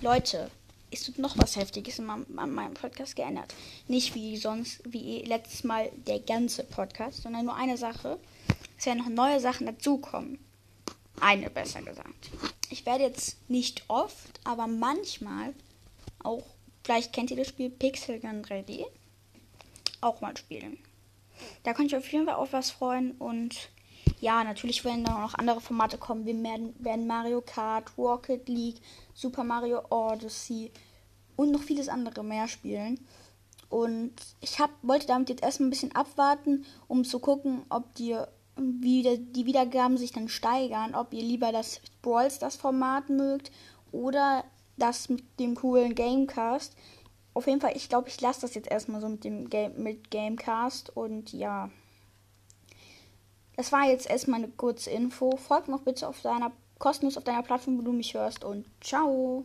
Leute, es wird noch was Heftiges an meinem Podcast geändert. Nicht wie sonst, wie letztes Mal der ganze Podcast, sondern nur eine Sache. Es werden noch neue Sachen dazukommen. Eine besser gesagt. Ich werde jetzt nicht oft, aber manchmal auch, vielleicht kennt ihr das Spiel Pixel Gun 3D, auch mal spielen. Da könnt ihr auf jeden Fall auf was freuen und ja, natürlich werden da noch andere Formate kommen. Wir werden, werden Mario Kart, Rocket League, Super Mario Odyssey und noch vieles andere mehr spielen. Und ich hab, wollte damit jetzt erstmal ein bisschen abwarten, um zu gucken, ob die, wie die Wiedergaben sich dann steigern, ob ihr lieber das Brawl Stars Format mögt oder das mit dem coolen Gamecast. Auf jeden Fall, ich glaube, ich lasse das jetzt erstmal so mit dem Game mit Gamecast und ja. Das war jetzt erstmal eine kurze Info. Folgt noch bitte auf deiner kostenlos auf deiner Plattform, wo du mich hörst und ciao.